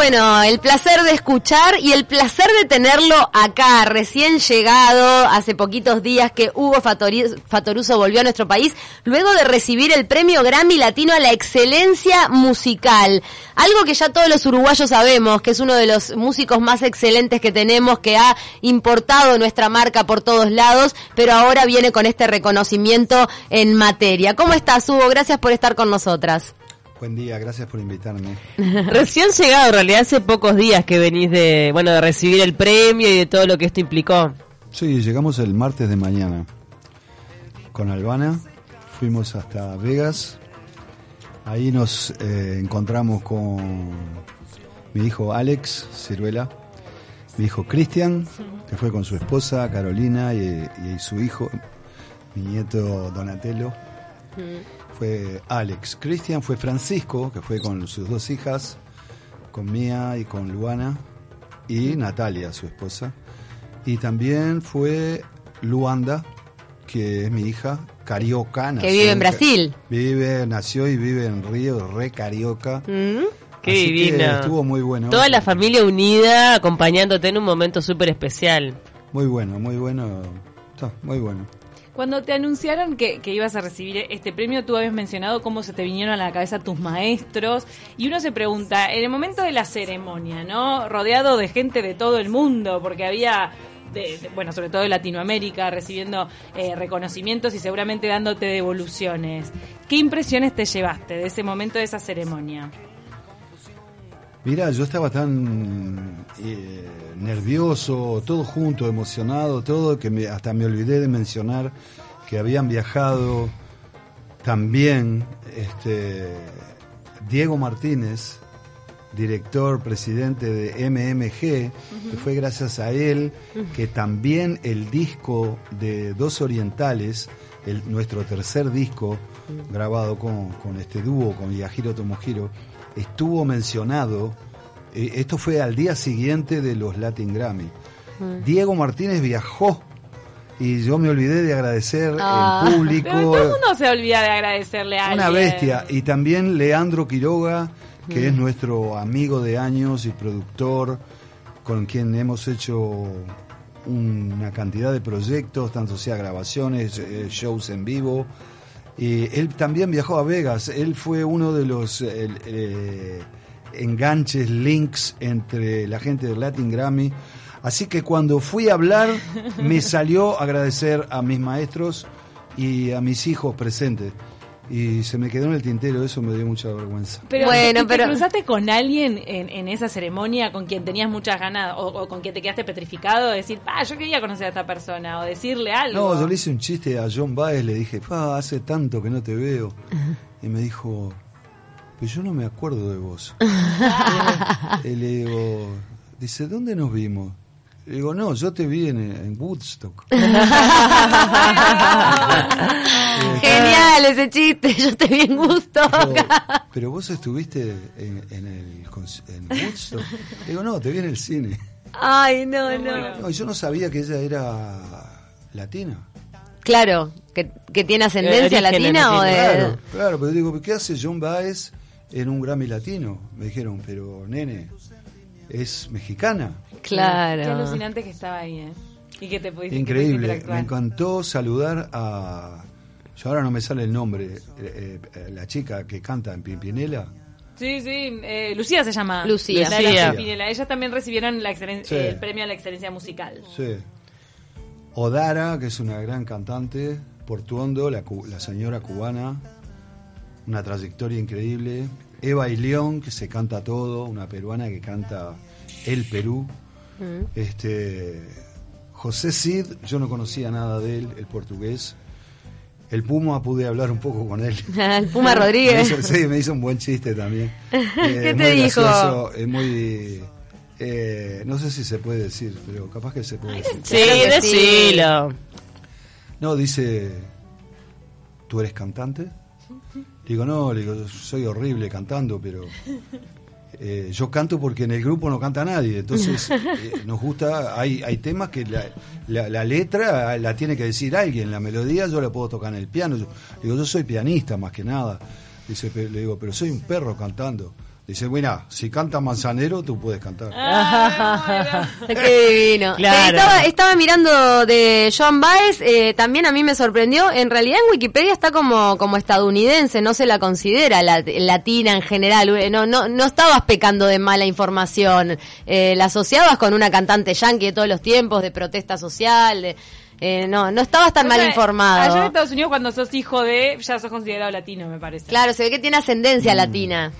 Bueno, el placer de escuchar y el placer de tenerlo acá, recién llegado, hace poquitos días que Hugo Fatoruso volvió a nuestro país, luego de recibir el premio Grammy Latino a la excelencia musical. Algo que ya todos los uruguayos sabemos, que es uno de los músicos más excelentes que tenemos, que ha importado nuestra marca por todos lados, pero ahora viene con este reconocimiento en materia. ¿Cómo estás, Hugo? Gracias por estar con nosotras. Buen día, gracias por invitarme. Recién llegado, en realidad hace pocos días que venís de, bueno, de recibir el premio y de todo lo que esto implicó. Sí, llegamos el martes de mañana con Albana, fuimos hasta Vegas, ahí nos eh, encontramos con mi hijo Alex Ciruela, mi hijo Cristian, que fue con su esposa Carolina y, su hijo, mi nieto Donatello fue Alex. Cristian fue Francisco, que fue con sus dos hijas, con Mía y con Luana, y Natalia, su esposa. Y también fue Luanda, que es mi hija, carioca. que vive en Brasil. Vive, nació y vive en Río, re carioca. Mm, qué divina. estuvo muy bueno. Toda la familia unida acompañándote en un momento súper especial. Muy bueno, muy bueno. Está, muy bueno. Cuando te anunciaron que, ibas a recibir este premio, tú habías mencionado cómo se te vinieron a la cabeza tus maestros. Y uno se pregunta, en el momento de la ceremonia, ¿no? Rodeado de gente de todo el mundo, porque había bueno, sobre todo de Latinoamérica, recibiendo eh, reconocimientos y seguramente dándote devoluciones. ¿Qué impresiones te llevaste de ese momento, de esa ceremonia? Mira, yo estaba tan eh, nervioso, todo junto, emocionado, todo, que me, hasta me olvidé de mencionar que habían viajado también este, Diego Martínez, director, presidente de MMG, que fue gracias a él que también el disco de Dos Orientales, el, nuestro tercer disco grabado con, con este dúo, con Yajiro Tomohiro, estuvo mencionado, eh, esto fue al día siguiente de los Latin Grammy. Mm. Diego Martínez viajó y yo me olvidé de agradecer ah. público. todo el mundo se olvida de agradecerle a Una bestia. Y también Leandro Quiroga, que es mm. nuestro amigo de años y productor, con quien hemos hecho una cantidad de proyectos, tanto sea grabaciones, eh, shows en vivo. Y él también viajó a Vegas. Él fue uno de los eh, enganches, links entre la gente del Latin Grammy. Así que cuando fui a hablar, me salió agradecer a mis maestros y a mis hijos presentes y se me quedó en el tintero, eso me dio mucha vergüenza. Pero bueno, pero... ¿te cruzaste con alguien en, esa ceremonia con quien tenías muchas ganas o, con quien te quedaste petrificado de decir, ah, yo quería conocer a esta persona o decirle algo? No, yo le hice un chiste a John Baez, le dije, pa, hace tanto que no te veo. Y me dijo, pues yo no me acuerdo de vos. y le digo, dice, ¿dónde nos vimos? Le digo, no, yo te vi en, Woodstock. Ese chiste, yo te vi en Woodstock. Pero, vos estuviste en, el, Woodstock. Le digo, no, te vi en el cine. Ay, no, no. no yo no sabía que ella era latina. Claro, que, tiene ascendencia latina o de... Claro, claro, pero digo, ¿qué hace John Baez en un Grammy latino? Me dijeron, pero nene, es mexicana. Claro. Qué alucinante que estaba ahí, ¿eh? Y que te pudiste Increíble. Me encantó saludar a. Yo ahora no me sale el nombre. Eh, eh, la chica que canta en Pimpinela. Sí, sí. Eh, Lucía se llama. Lucía. Lucía. Ellas también recibieron la el premio a la excelencia musical. Sí. Odara, que es una gran cantante. Portuondo, la, la señora cubana. Una trayectoria increíble. Eva y León, que se canta todo. Una peruana que canta El Perú. Este, José Cid, yo no conocía nada de él, el portugués. El Puma pude hablar un poco con él. el Puma Rodríguez. sí, me hizo un buen chiste también. ¿Qué te dijo? es muy... Eh, no sé si se puede decir, pero capaz que se puede decir. Sí, decilo. No, dice, ¿tú eres cantante? Digo, no, digo, soy horrible cantando, pero eh, yo canto porque en el grupo no canta nadie, entonces eh, nos gusta, hay, hay temas que la, letra la tiene que decir alguien, la melodía yo la puedo tocar en el piano, yo, digo, yo soy pianista más que nada, dice, le digo, pero soy un perro cantando. Dice, bueno, si canta Manzanero, tú puedes cantar. Ah, Qué divino. Claro. Eh, Estaba, estaba mirando de Joan Baez, eh, también a mí me sorprendió. En realidad en Wikipedia está como, como estadounidense, no se la considera la- latina en general. Eh, No, no, no estabas pecando de mala información. Eh, la asociabas con una cantante yankee de todos los tiempos, de protesta social. de- eh, no, no estabas tan O mal informado. Allá en Estados Unidos, cuando sos hijo de, ya sos considerado latino, me parece. Claro, se ve que tiene ascendencia latina.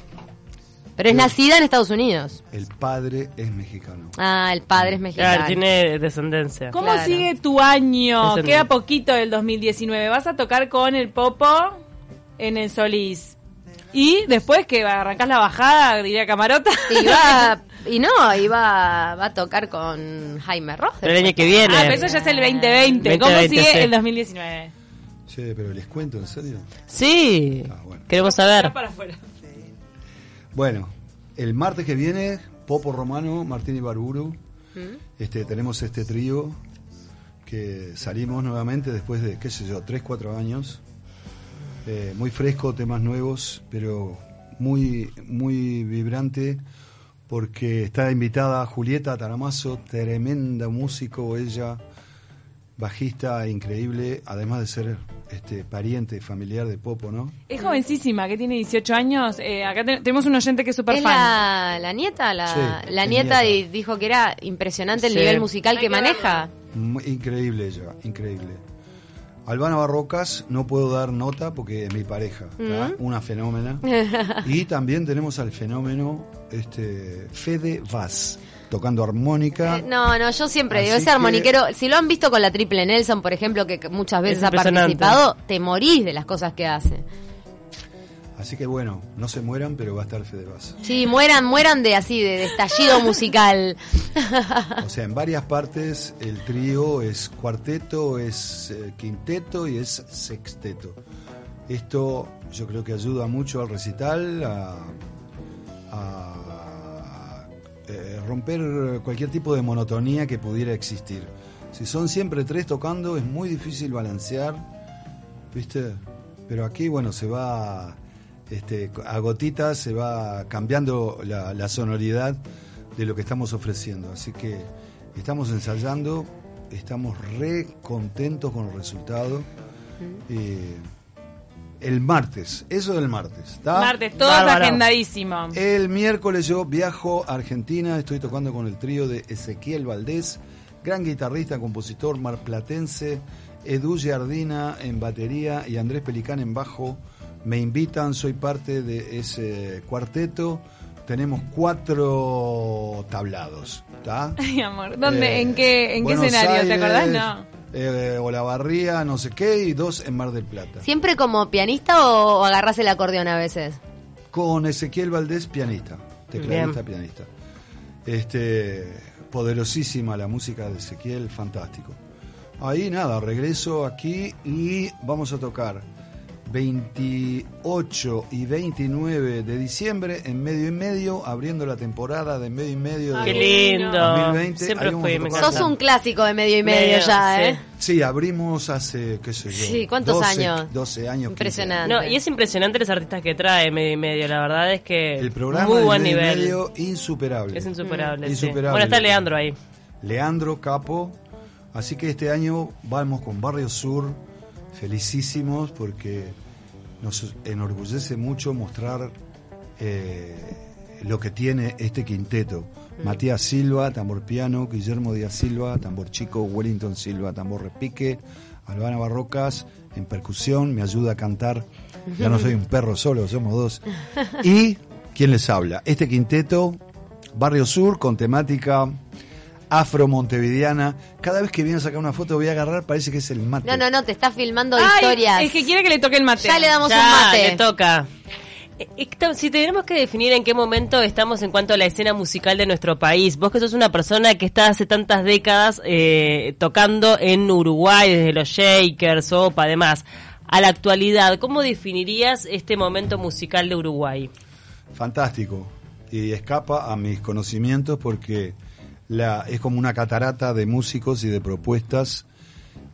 Pero es nacida en Estados Unidos. El padre es mexicano. Ah, el padre es mexicano. Claro, tiene descendencia. ¿Cómo Claro. sigue tu año? Queda poquito del 2019. ¿Vas a tocar con el Popo en el Solís? Y después que arrancás la bajada, diría Camarota. Y va, y no, iba va a tocar con Jaime Ross. El año que viene. Ah, pero eso ya es el 2020. ¿Cómo 2020, sigue sí. el 2019? Sí, pero les cuento, ¿en serio? Sí, Ah, bueno. queremos saber. para afuera. Bueno, el martes que viene, Popo Romano, Martín Ibarburu, este, tenemos este trío que salimos nuevamente después de, qué sé yo, 3, 4 años. Eh, muy fresco, temas nuevos, pero muy, muy vibrante porque está invitada Julieta Taramazo, tremenda músico ella, bajista increíble, además de ser este, pariente familiar de Popo, ¿no? Es jovencísima, que tiene 18 años. Eh, acá te- tenemos un oyente que es súper fan. la, la nieta, la, Sí, la es nieta nieta. y dijo que era impresionante el Sí. nivel musical Hay que que maneja. Mu- Increíble ella, increíble. Albana Barrocas, no puedo dar nota porque es mi pareja, ¿tá? una fenómena. y también tenemos al fenómeno este, Fede Vaz, tocando armónica. Eh, No, no, yo siempre digo, ese que- armoniquero, si lo han visto con la Triple Nelson, por ejemplo, que muchas veces Es ha participado, te morís de las cosas que hace. Así que bueno, no se mueran, pero va a estar Fede. Sí, mueran, mueran de así, de, de estallido musical. O sea, en varias partes el trío es cuarteto, es eh, quinteto y es sexteto. Esto yo creo que ayuda mucho al recital a, a, eh, romper cualquier tipo de monotonía que pudiera existir. Si son siempre tres tocando es muy difícil balancear, ¿viste? Pero aquí, bueno, se va este, a gotitas, se va cambiando la, la sonoridad de lo que estamos ofreciendo. Así que estamos ensayando, estamos re contentos con el resultado. Eh, el martes, eso del martes, ¿está? Martes, todo agendadísimo. El miércoles yo viajo a Argentina, estoy tocando con el trío de Ezequiel Valdés, gran guitarrista, compositor marplatense, Edu Giardina en batería y Andrés Pelicán en bajo. Me invitan, soy parte de ese cuarteto. Tenemos cuatro tablados, ¿está? Ay, amor. ¿Dónde? Eh, ¿En qué, en qué escenario? ¿Te acordás? No. Eh, Olavarría, no sé qué, y dos en Mar del Plata. ¿Siempre como pianista o, o agarrás el acordeón a veces? Con Ezequiel Valdés, pianista, tecladista, pianista. Este, poderosísima la música de Ezequiel, fantástico. Ahí nada, regreso aquí y vamos a tocar 28 y 29 de diciembre en medio y medio, abriendo la temporada de medio y medio de Qué lindo. 2020, Siempre fui, me. Sos un clásico de medio y medio, Medio, ya, sí. ¿eh? Sí, abrimos hace, qué sé yo. Sí, ¿cuántos 12, años? 12 años. 15 Impresionante. No, y es impresionante los artistas que trae medio y medio. La verdad es que El programa muy buen medio y nivel. medio, insuperable. Es insuperable. sí. Insuperable. Bueno, está Leandro ahí. Leandro Capo. Así que este año vamos con Barrio Sur, felicísimos porque nos enorgullece mucho mostrar eh, lo que tiene este quinteto. Matías Silva, tambor piano, Guillermo Díaz Silva, tambor chico, Wellington Silva, tambor repique, Albana Barrocas en percusión, me ayuda a cantar. Ya no soy un perro solo, somos dos. Y, ¿quién les habla? Este quinteto, Barrio Sur, con temática afro-montevideana. Cada vez que viene a sacar una foto voy a agarrar, parece que es el mate. No, no, no, te está filmando Ay, historias. Es que quiere que le toque el mate. Ya le damos un mate. le toca. Eh, Si tenemos que definir en qué momento estamos en cuanto a la escena musical de nuestro país, vos que sos una persona que está hace tantas décadas eh, tocando en Uruguay, desde los Shakers, Opa, además, a la actualidad, ¿cómo definirías este momento musical de Uruguay? Fantástico. Y escapa a mis conocimientos porque la, es como una catarata de músicos y de propuestas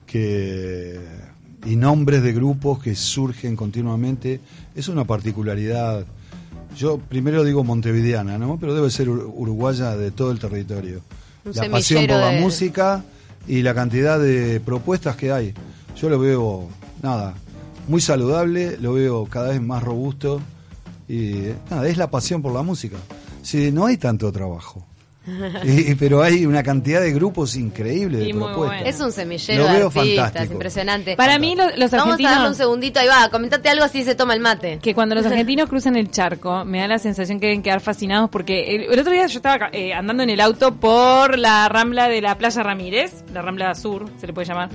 que y nombres de grupos que surgen continuamente. Es una particularidad yo primero digo montevideana, ¿no? Pero debe ser ur- uruguaya de todo el territorio. Un la pasión por la de- música y la cantidad de propuestas que hay. Yo lo veo, nada, muy saludable, lo veo cada vez más robusto y nada, es la pasión por la música. Sí, no hay tanto trabajo. Y- pero hay una cantidad de grupos increíbles de propuestas. bueno. Es un semillero Lo de veo artistas, fantástico. impresionante. Para mí lo- los Vamos a darle un segundito, ahí va, comentate algo así se toma el mate. que cuando los argentinos cruzan el charco, me da la sensación que deben quedar fascinados porque el, el otro día yo estaba eh, andando en el auto por la rambla de la Playa Ramírez, la rambla sur, se le puede llamar,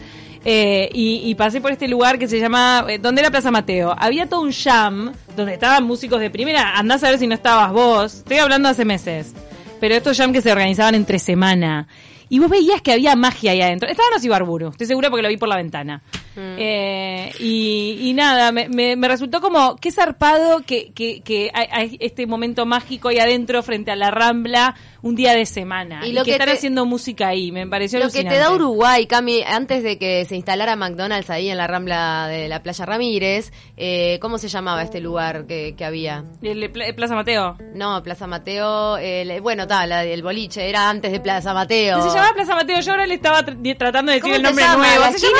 eh, y, y pasé por este lugar que se llama, eh, donde era Plaza Mateo. Había todo un jam donde estaban músicos de primera, andás a ver si no estabas vos, estoy hablando hace meses, pero estos jam que se organizaban entre semana. Y vos veías que había magia ahí adentro. Estaban los Ibarburu, estoy segura porque lo vi por la ventana. Eh, y, y nada, me, me- me resultó como qué zarpado que, que, que hay, hay este momento mágico ahí adentro frente a la Rambla un día de semana. Y Y, lo que, que están te- haciendo música ahí, me pareció Lo que te da Uruguay, Cami, antes de que se instalara McDonald's ahí en la rambla de la Playa Ramírez, eh, ¿cómo se llamaba este lugar que, que había? El, Pla- el Plaza Mateo. No, Plaza Mateo, el- bueno, tal, el boliche, era antes de Plaza Mateo. Se llamaba Plaza Mateo, yo ahora le estaba tr- tratando de decir ¿Cómo el nombre llama? nuevo. La Se llama.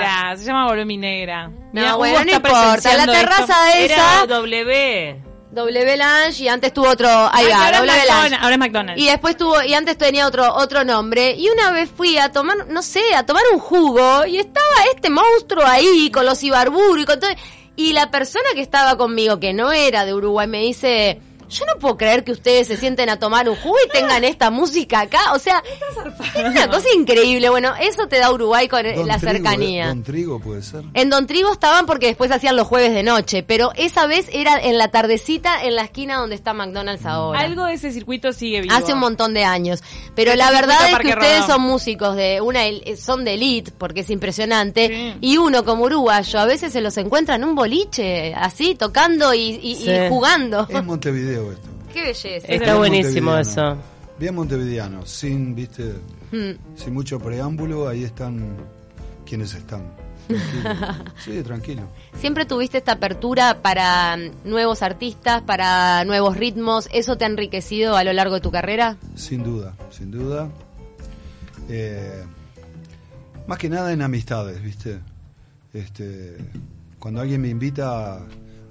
Negra. Se llama Volvé mi negra. No, Mirá, bueno, Hugo no importa, la terraza esto. esa- Era W. W Lounge y antes tuvo otro, ahí va, ahora, es W McDonald's, Lounge. ahora es McDonald's. Y después tuvo, y antes tenía otro, otro nombre. Y una vez fui a tomar, no sé, a tomar un jugo y estaba este monstruo ahí con los Ibarburu y con todo. Y la persona que estaba conmigo, que no era de Uruguay, me dice, yo no puedo creer que ustedes se sienten a tomar un jugo y tengan esta música acá. O sea, es una cosa increíble. Bueno, eso te da Uruguay con Don la Trigo, cercanía. ¿eh? Don Trigo puede ser. En Don Trigo estaban porque después hacían los jueves de noche, pero esa vez era en la tardecita en la esquina donde está McDonald's ahora. Algo de ese circuito sigue vivo. Hace un montón de años. Pero la verdad es que ustedes Rodó. son músicos de una el- son de elite, porque es impresionante. Sí. Y uno como uruguayo a veces se los encuentra en un boliche, así, tocando y, y- jugando. Es Montevideo esto. Qué belleza. Está Bien buenísimo eso. Bien montevideano, sin, viste, Mm. sin mucho preámbulo, ahí están quienes están. Tranquilo. Sí, tranquilo. Siempre tuviste esta apertura para mm, nuevos artistas, para nuevos ritmos. ¿Eso te ha enriquecido a lo largo de tu carrera? Sin duda, sin duda. Eh, más que nada en amistades, ¿viste? Este, cuando alguien me invita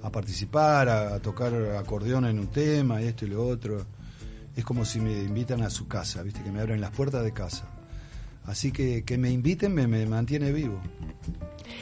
a, participar, a, a tocar acordeón en un tema, y esto y lo otro, es como si me invitan a su casa, ¿viste? Que me abren las puertas de casa. Así que que me inviten me, me mantiene vivo.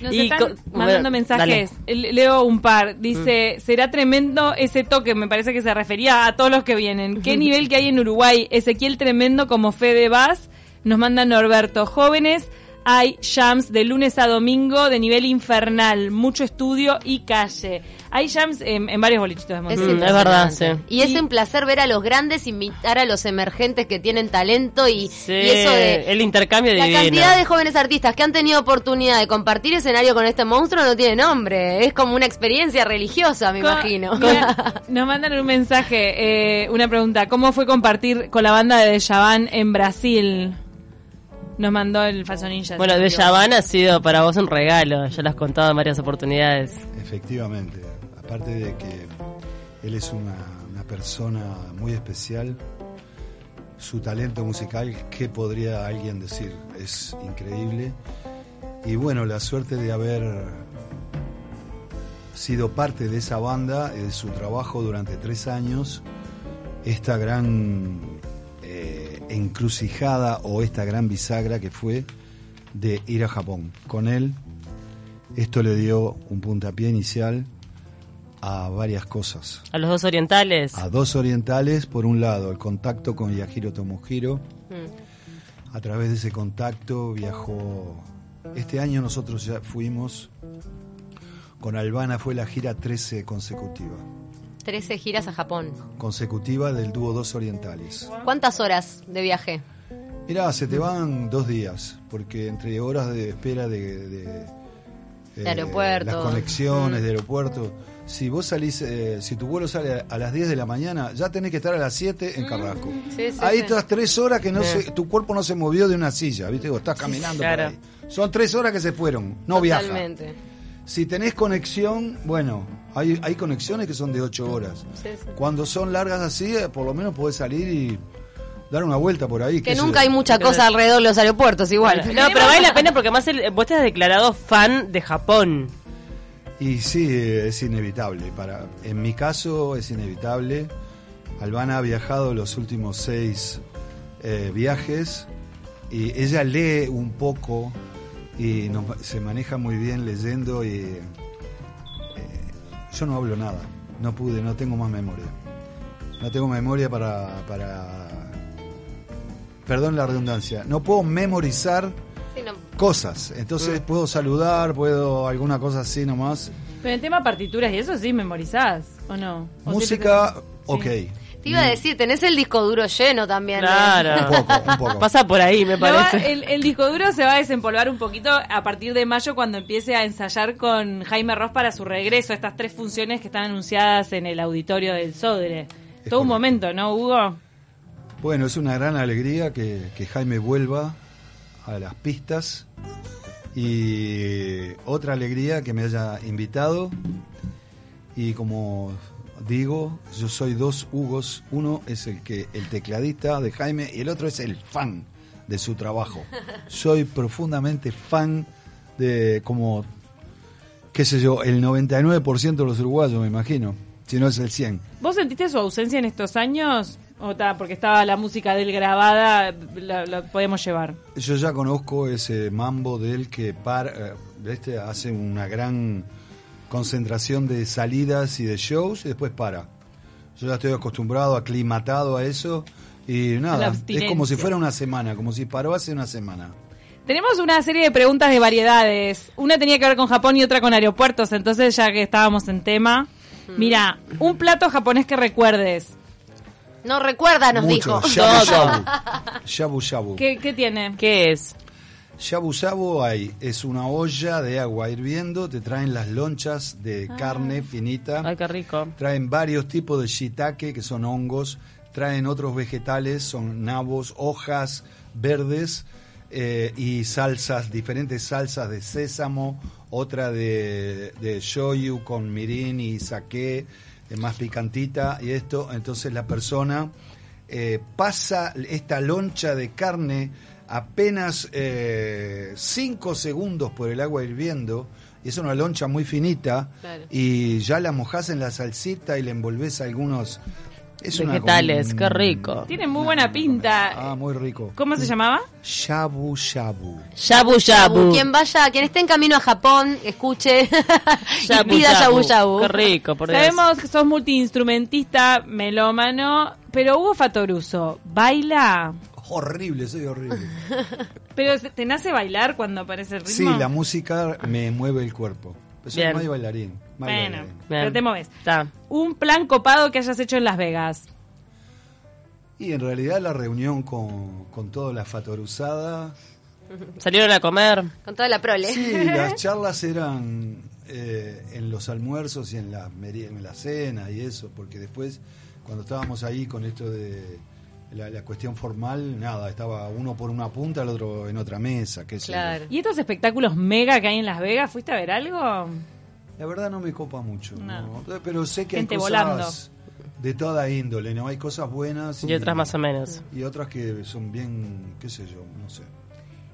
Nos Y están mandando mensajes. Le- Leo un par. Dice, será tremendo ese toque. Me parece que se refería a todos los que vienen. ¿Qué nivel que hay en Uruguay? Ezequiel tremendo como Fede Vaz. Nos manda Norberto. Jóvenes, hay jams de lunes a domingo de nivel infernal. Mucho estudio y calle. Hay jams en, en varios bolichitos de Es, Montevideo. Mm, es verdad, impresionante. sí. Y es Y- un placer ver a los grandes invitar a los emergentes que tienen talento y, Sí, y eso de el intercambio la divino. cantidad de jóvenes artistas que han tenido oportunidad de compartir escenario con este monstruo no tiene nombre. Es como una experiencia religiosa, me imagino. Mira, nos mandan un mensaje, eh, una pregunta. ¿Cómo fue compartir con la banda de Dejavan en Brasil? Nos mandó el falso ninja. Bueno, de. Yavan ha sido para vos un regalo, ya lo has contado en varias oportunidades. Efectivamente, aparte de que él es una, una persona muy especial, su talento musical, ¿qué podría alguien decir? Es increíble. Y bueno, la suerte de haber sido parte de esa banda y de su trabajo durante tres años, esta gran eh, encrucijada o esta gran bisagra que fue de ir a Japón. Con él, esto le dio un puntapié inicial a varias cosas. A los dos orientales. A dos orientales, por un lado, el contacto con Yahiro Tomohiro. Mm. A través de ese contacto viajó. Este año nosotros ya fuimos. Con Albana fue la gira 13 consecutiva. 13 giras a Japón. Consecutiva del dúo Dos Orientales. ¿Cuántas horas de viaje? Mirá, se te van dos días, porque entre horas de espera de, de, De aeropuerto. las conexiones Mm. de aeropuerto, si vos salís, eh, si tu vuelo sale a las 10 de la mañana, ya tenés que estar a las 7 en Carrasco. Sí, sí, Ahí sí. estás tres horas que no se, tu cuerpo no se movió de una silla, ¿viste? O estás caminando por claro. ahí. Son tres horas que se fueron, no viaja. Si tenés conexión, bueno, hay, hay conexiones que son de 8 horas. Cuando son largas así, eh, por lo menos podés salir y dar una vuelta por ahí. Que nunca hay mucha cosa alrededor de los aeropuertos, igual. No, pero vale la pena porque más el- vos te has declarado fan de Japón. Y sí, eh, es inevitable. Para, en mi caso es inevitable. Albana ha viajado los últimos seis eh, viajes y ella lee un poco y nos- se maneja muy bien leyendo y eh, yo no hablo nada. No pude, no tengo más memoria. No tengo memoria para, para... Perdón la redundancia. No puedo memorizar Sí, no. cosas. Entonces puedo saludar, puedo alguna cosa así nomás. Pero en tema partituras y eso sí memorizás, ¿o no? ¿O Música, ok. te- Te iba a decir, tenés el disco duro lleno también. ¿eh? Claro. Un poco, un poco. Pasa por ahí, me parece. el, el disco duro se va a desempolvar un poquito a partir de mayo cuando empiece a ensayar con Jaime Ross para su regreso, estas tres funciones que están anunciadas en el auditorio del Sodre. Todo un momento, ¿no, Hugo? Bueno, es una gran alegría que, que Jaime vuelva a las pistas y otra alegría que me haya invitado y como digo, yo soy dos Hugos, uno es el que el tecladista de Jaime y el otro es el fan de su trabajo. Soy profundamente fan de como qué sé yo, el 99% de los uruguayos, me imagino, si no es el 100. ¿Vos sentiste su ausencia en estos años? ¿O ta, porque estaba la música de él grabada, la, la podemos llevar? Yo ya conozco ese mambo de él que para, eh, este hace una gran concentración de salidas y de shows y después para. Yo ya estoy acostumbrado, aclimatado a eso y nada, es como si fuera una semana, como si paró hace una semana. Tenemos una serie de preguntas de variedades. Una tenía que ver con Japón y otra con aeropuertos, entonces ya que estábamos en tema. Mira, un plato japonés que recuerdes. No recuerda, nos Mucho, dijo. shabu shabu. Shabu shabu. ¿Qué, qué tiene? ¿Qué es? Shabu shabu hay, es una olla de agua hirviendo, te traen las lonchas Ah. de carne finita. Ay, qué rico. Traen varios tipos de shiitake, que son hongos. Traen otros vegetales, son nabos, hojas verdes eh, y salsas, diferentes salsas de sésamo, otra de, de shoyu con mirin y sake, eh, más picantita y esto. Entonces la persona eh, pasa esta loncha de carne apenas 5 segundos por el agua hirviendo. y Es una loncha muy finita Claro. y ya la mojás en la salsita y le envolvés algunos es Vegetales, qué rico. Tiene muy buena pinta. Ah, muy rico. ¿Cómo se llamaba? Shabu shabu. Shabu shabu. Quien vaya, quien esté en camino a Japón, escuche y pida shabu. shabu shabu. Qué rico, por Dios. Sabemos que sos multiinstrumentista, melómano, pero Hugo Fatoruso, ¿baila? Horrible, soy horrible. ¿Pero te nace bailar cuando aparece el Sí, ritmo? la música me mueve el cuerpo. Pero soy mal bailarín. Bueno, bailarín. pero te moves. Un plan copado que hayas hecho en Las Vegas. Y en realidad la reunión con, con toda la fatoruzada. ¿Salieron a comer? Con toda la prole. Sí, las charlas eran eh, en los almuerzos y en la, meri- en la cena y eso, porque después, cuando estábamos ahí con esto de la, la cuestión formal, nada, estaba uno por una punta, el otro en otra mesa, qué sé yo. Claro. ¿Y estos espectáculos mega que hay en Las Vegas? ¿Fuiste a ver algo? La verdad no me copa mucho, No. ¿no? pero sé que Gente hay volando. cosas de toda índole, ¿no? Hay cosas buenas Y otras más o menos. y otras que son bien, qué sé yo, no sé.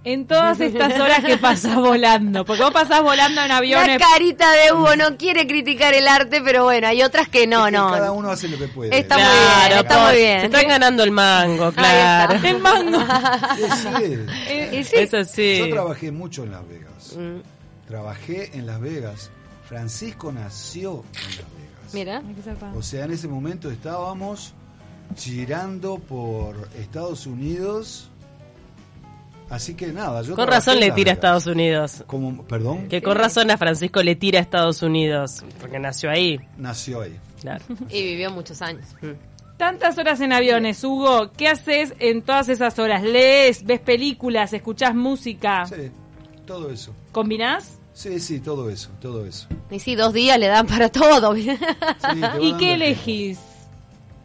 En todas estas horas que pasás volando, porque vos pasás volando en La aviones. carita de Hugo no quiere criticar el arte, pero bueno, hay otras que no, Es que no. Cada uno hace lo que puede. Está muy bien, está muy bien. Se están ganando el mango, claro. El mango. Sí, Eso sí. Yo trabajé mucho en Las Vegas. Mm, Trabajé en Las Vegas. Francisco nació en Las Vegas. mira. O sea, en ese momento estábamos girando por Estados Unidos. Así que nada, yo Con razón le tira a. Estados Unidos. Perdón, Que con razón a Francisco le tira a Estados Unidos. Porque nació ahí. nació ahí. Claro. Y vivió muchos años. Tantas horas en aviones, Hugo. ¿Qué haces en todas esas horas? ¿Lees, ves películas, escuchás música? Sí, todo eso. ¿Combinás? Sí, sí, todo eso, todo eso. Y sí, dos días le dan para todo. Sí, ¿Y qué tiempo. elegís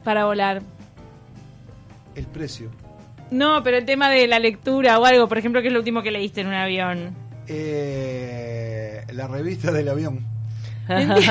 para volar? El precio. No, pero el tema de la lectura o algo, por ejemplo, ¿qué es lo último que leíste en un avión? Eh, la revista del avión. Son horribles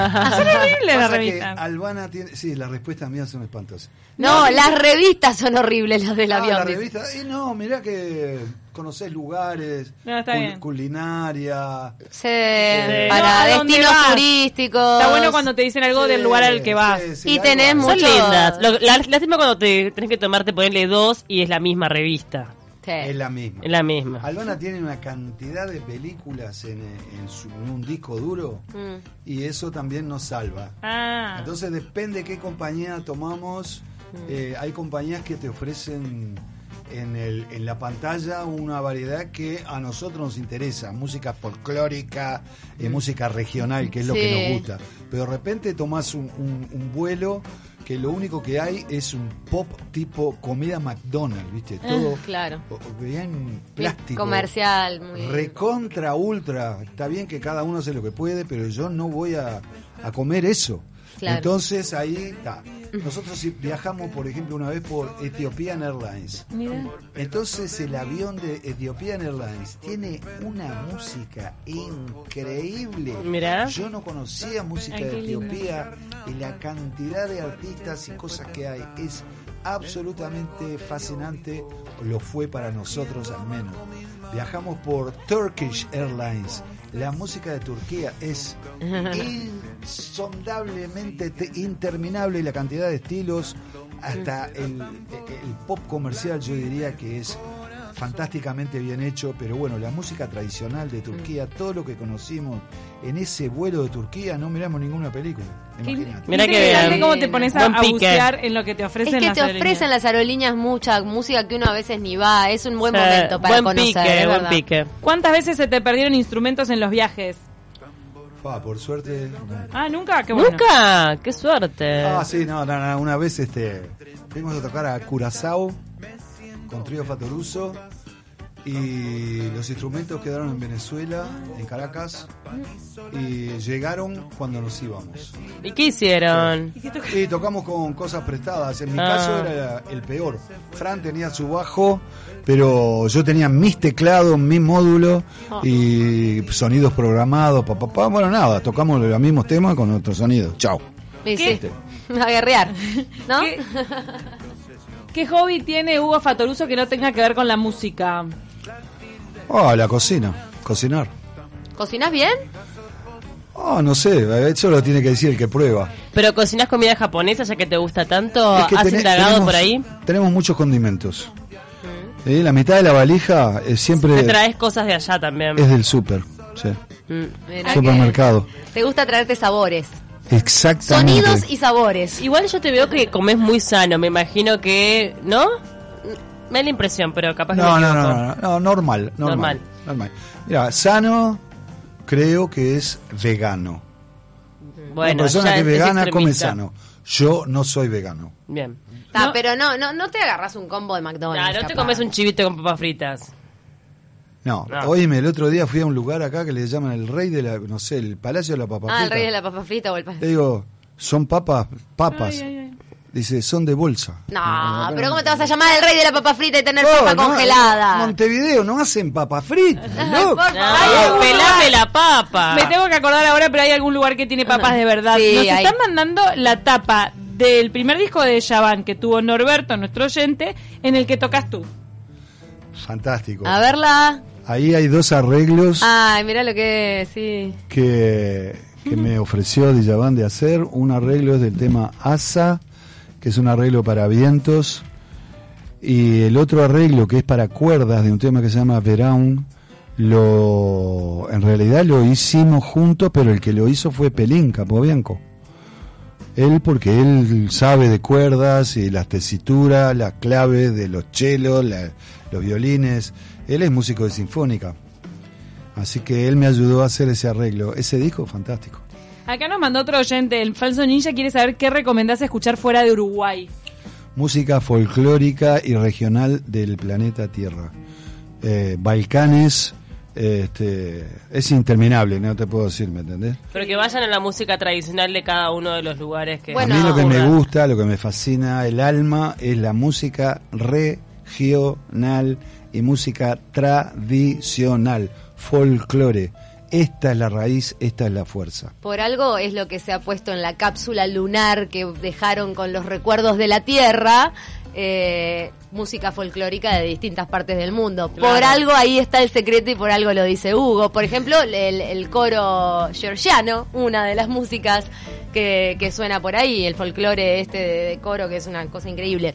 la Pasa que revista. Albana tiene. Sí, las respuestas mías son espantosas. No, las revistas son horribles, las del Ah, avión. la dice. revista. Y no, mirá que conocés lugares, No, está bien. culinaria. Sí, Sí. para No, ¿a dónde destinos vas? turísticos. Está bueno cuando te dicen algo del lugar al que vas. Sí, sí, Y tenés. Son mucho- lindas. Lo- la, lástima cuando te tenés que tomarte, ponerle dos y es la misma revista. Sí. Es la misma. Es la misma. Albana tiene una cantidad de películas en, en su- en un disco duro Mm. y eso también nos salva. Ah, Entonces depende qué compañía tomamos. Eh, hay compañías que te ofrecen en, el, en la pantalla una variedad que a nosotros nos interesa. Música folclórica, eh, música regional, que es lo que nos gusta. Pero de repente tomás un, un- un vuelo que lo único que hay es un pop tipo comida McDonald's, ¿viste? Todo claro. bien Bien plástico. Comercial, muy Recontra, ultra. Está bien que cada uno hace lo que puede, pero yo no voy a, a comer eso. Claro. Entonces ahí está. Nosotros si viajamos, por ejemplo, una vez por Ethiopian Airlines. mira. Entonces el avión de Ethiopian Airlines tiene una música increíble. Mirá. Yo no conocía música Ay, de lindo. Etiopía y la cantidad de artistas y cosas que hay es absolutamente fascinante. Lo fue para nosotros al menos. Viajamos por Turkish Airlines. La música de Turquía es insondablemente te- interminable y la cantidad de estilos, hasta el, el pop comercial yo diría que es fantásticamente bien hecho, pero bueno, la música tradicional de Turquía, todo lo que conocimos en ese vuelo de Turquía, no miramos ninguna película. Imagínate. Mirá que cómo te pones a, bucear en lo que te Es ofrecen que las te ofrecen aerolíneas. las aerolíneas mucha música que uno a veces ni va. Es un buen momento para buen conocer. pique, buen pique. ¿Cuántas veces se te perdieron instrumentos en los viajes? Fa, por suerte. Ah, nunca, qué bueno. Nunca, qué suerte. Ah, sí, no, no, no, una vez este, fuimos a tocar a Curazao con Trío Fatoruso y los instrumentos quedaron en Venezuela, en Caracas, y llegaron cuando nos íbamos. ¿Y qué hicieron? Y tocamos con cosas prestadas. En mi Ah. caso era el peor. Fran tenía su bajo, pero yo tenía mis teclados, mis módulos y sonidos programados. Pa, pa, pa. Bueno, nada, tocamos los mismos temas con otros sonidos. Chao. Sí, a guerrear. ¿No? ¿Qué, qué hobby tiene Hugo Fatoruso que no tenga que ver con la música? Ah, la cocina, cocinar. ¿Cocinas bien? Ah, no sé, eso lo tiene que decir el que prueba. ¿Pero cocinas comida japonesa ya que te gusta tanto? Es que ¿Has tenemos- por ahí? Tenemos muchos condimentos. Eh, la mitad de la valija es siempre Te traes cosas de allá también. es del súper, sí. Mm. Supermercado. Te gusta traerte sabores. Exactamente. Sonidos y sabores. Igual yo te veo que comes muy sano, me imagino que... ¿No? Me da la impresión, pero capaz que No, me no, no, no, no, normal, normal, Normal. normal. Mira, sano creo que es vegano. Bueno, Una persona que es es vegana come sano. Yo no soy vegano. Bien. Ta, No. Pero no, no, no te agarras un combo de McDonald's. Nah, no te comes un chivito con papas fritas. No, No. oíme, el otro día fui a un lugar acá que le llaman el rey de la, no sé, el palacio de la papa Ah, el frita. rey de la papa frita o el pa- Le digo, son papas, papas. Ay, ay, ay. Dice, son de bolsa. No, pero ¿cómo te vas a llamar el rey de la papa frita y tener No, papa no, congelada? en Montevideo no hacen papas fritas, loco. No, pelame la papa. Me tengo que acordar ahora, pero hay algún lugar que tiene papas de verdad. Sí, Nos hay. están mandando la tapa del primer disco de Yavan que tuvo Norberto, nuestro oyente, en el que tocas tú. Fantástico. A verla. Ahí hay dos arreglos Ay, mira lo que sí. que, que me ofreció Dijavan de hacer. Un arreglo es del tema Asa, que es un arreglo para vientos. Y el otro arreglo que es para cuerdas de un tema que se llama Verán, lo, en realidad lo hicimos juntos, pero el que lo hizo fue Pelín Capobianco. Él porque él sabe de cuerdas y las tesituras, las claves de los chelos, los violines. Él es músico de sinfónica. Así que él me ayudó a hacer ese arreglo. Ese disco fantástico. Acá nos mandó otro oyente, el falso ninja quiere saber qué recomendás escuchar fuera de Uruguay. Música folclórica y regional del planeta Tierra. Eh, Balcanes, este, es interminable, no te puedo decir, ¿me entendés? Pero que vayan a la música tradicional de cada uno de los lugares que... Bueno, a mí lo que me gusta, lo que me fascina el alma es la música regional y música tradicional, folclore. Esta es la raíz, esta es la fuerza. Por algo es lo que se ha puesto en la cápsula lunar que dejaron con los recuerdos de la Tierra. eh, música folclórica de distintas partes del mundo. Por algo ahí está el secreto y por algo lo dice Hugo. Por ejemplo, el, el coro georgiano, una de las músicas que, que suena por ahí, el folclore este de, de coro, que es una cosa increíble.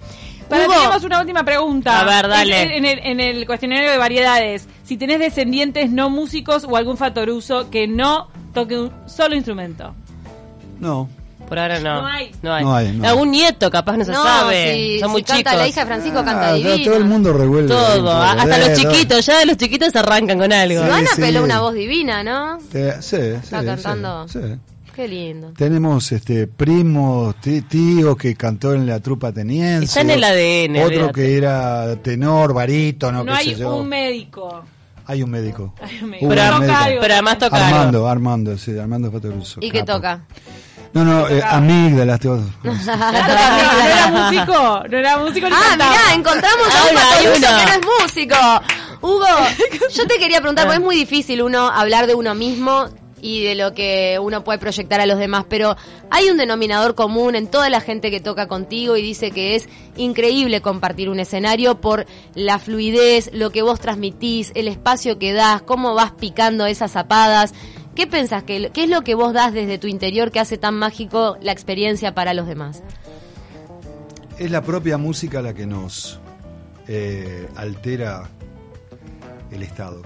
Para, Hugo, tenemos una última pregunta. A ver, dale. En el, en el cuestionario de variedades, si tenés descendientes no músicos o algún fatoruso que no toque un solo instrumento. No, Por ahora no. No hay. No hay. No hay, no Algún nieto capaz no se no, sabe. si, Son si muy canta chicos. la hija de Francisco, canta Ah, divino. todo el mundo revuelve. Todo, a- hasta los chiquitos, ya los chiquitos arrancan con algo. Sí. Ivana sí. peló una voz divina, ¿no? Sí, sí, Está sí, cantando. sí. Qué lindo. Tenemos este primos, tí- tíos que cantó en la trupa ateniense. Está en el ADN, Otro que era tenor, barítono, No, qué hay sé yo. un médico. Hay un médico. Hay un médico. Pero un médico. Pero además toca algo. Armando, Armando, sí, Armando Fatoruso. ¿Y qué toca? No, no, eh, amígdalas, te ¿No era músico? ¿No era músico ni Ah, cantaba? mirá, encontramos a un hay que no es músico. Hugo, yo te quería preguntar, porque es muy difícil uno hablar de uno mismo y de lo que uno puede proyectar a los demás, pero hay un denominador común en toda la gente que toca contigo y dice que es increíble compartir un escenario por la fluidez, lo que vos transmitís, el espacio que das, cómo vas picando esas zapadas. ¿Qué pensás? que, ¿Qué es lo que vos das desde tu interior que hace tan mágico la experiencia para los demás? Es la propia música la que nos eh, altera el estado.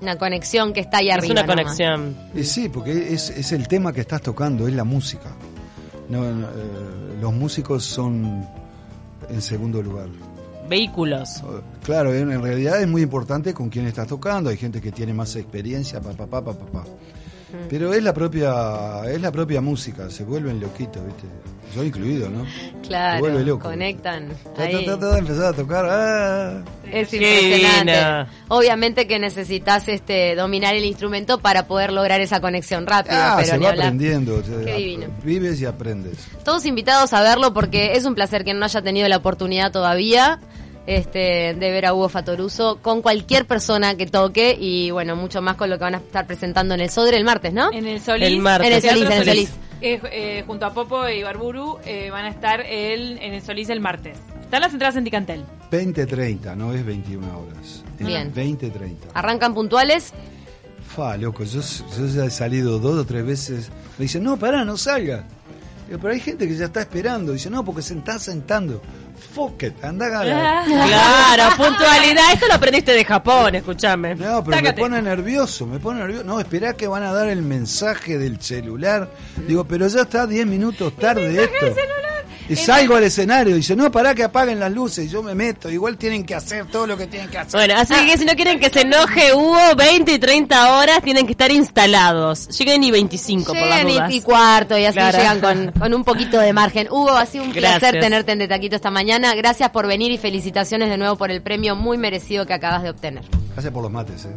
Una conexión que está ahí Es arriba. una nomás. conexión. Y sí, porque es, es el tema que estás tocando, es la música. No, no, eh, los músicos son en segundo lugar. Vehículos. Claro, en, en realidad es muy importante con quién estás tocando. Hay gente que tiene más experiencia, pa, pa, pa, pa, pa, pa. Pero es la propia, es la propia música. Se vuelven loquitos, ¿viste? Yo incluido, ¿no? Claro, Se vuelve loco. conectan. Ta, ahí. ta, ta, ta, empezar a tocar. ah. Es impresionante. divina. Obviamente que necesitas este dominar el instrumento para poder lograr esa conexión rápida, Ah, pero se ni va hablar. aprendiendo. Qué divino. Vives y aprendes. Todos invitados a verlo porque es un placer que no haya tenido la oportunidad todavía este, de ver a Hugo Fatoruso con cualquier persona que toque y bueno, mucho más con lo que van a estar presentando en el Sodre el martes, ¿no? En el Solís. El martes. En el Solís, en el Solís. Eh, eh, junto a Popo y Barburu eh, van a estar el, en el Solís el martes. Están las entradas en Ticantel. 20-30, no es 21 horas. Es Bien. 20-30. Arrancan puntuales. Fa, loco, yo, yo ya he salido dos o tres veces. Me dicen, no, pará, no salgas. Pero hay gente que ya está esperando. Dice, no, porque se está sentando. Fuck it, anda a ganar. Claro, puntualidad. Esto lo aprendiste de Japón, escúchame. No, pero Tácate. me pone nervioso, me pone nervioso. No, esperá que van a dar el mensaje del celular. Digo, pero ya está 10 minutos tarde esto. Y salgo al escenario y dice, no, pará que apaguen las luces. Y yo me meto. Igual tienen que hacer todo lo que tienen que hacer. Bueno, así que si no quieren que se enoje Hugo, 20 y 30 horas tienen que estar instalados. Lleguen y 25 por las Llegan dudas. y, cuarto y así Claro. llegan con, con un poquito de margen. Hugo, ha sido un placer tenerte en De Taquito esta mañana. Gracias por venir y felicitaciones de nuevo por el premio muy merecido que acabas de obtener. Gracias por los mates, eh.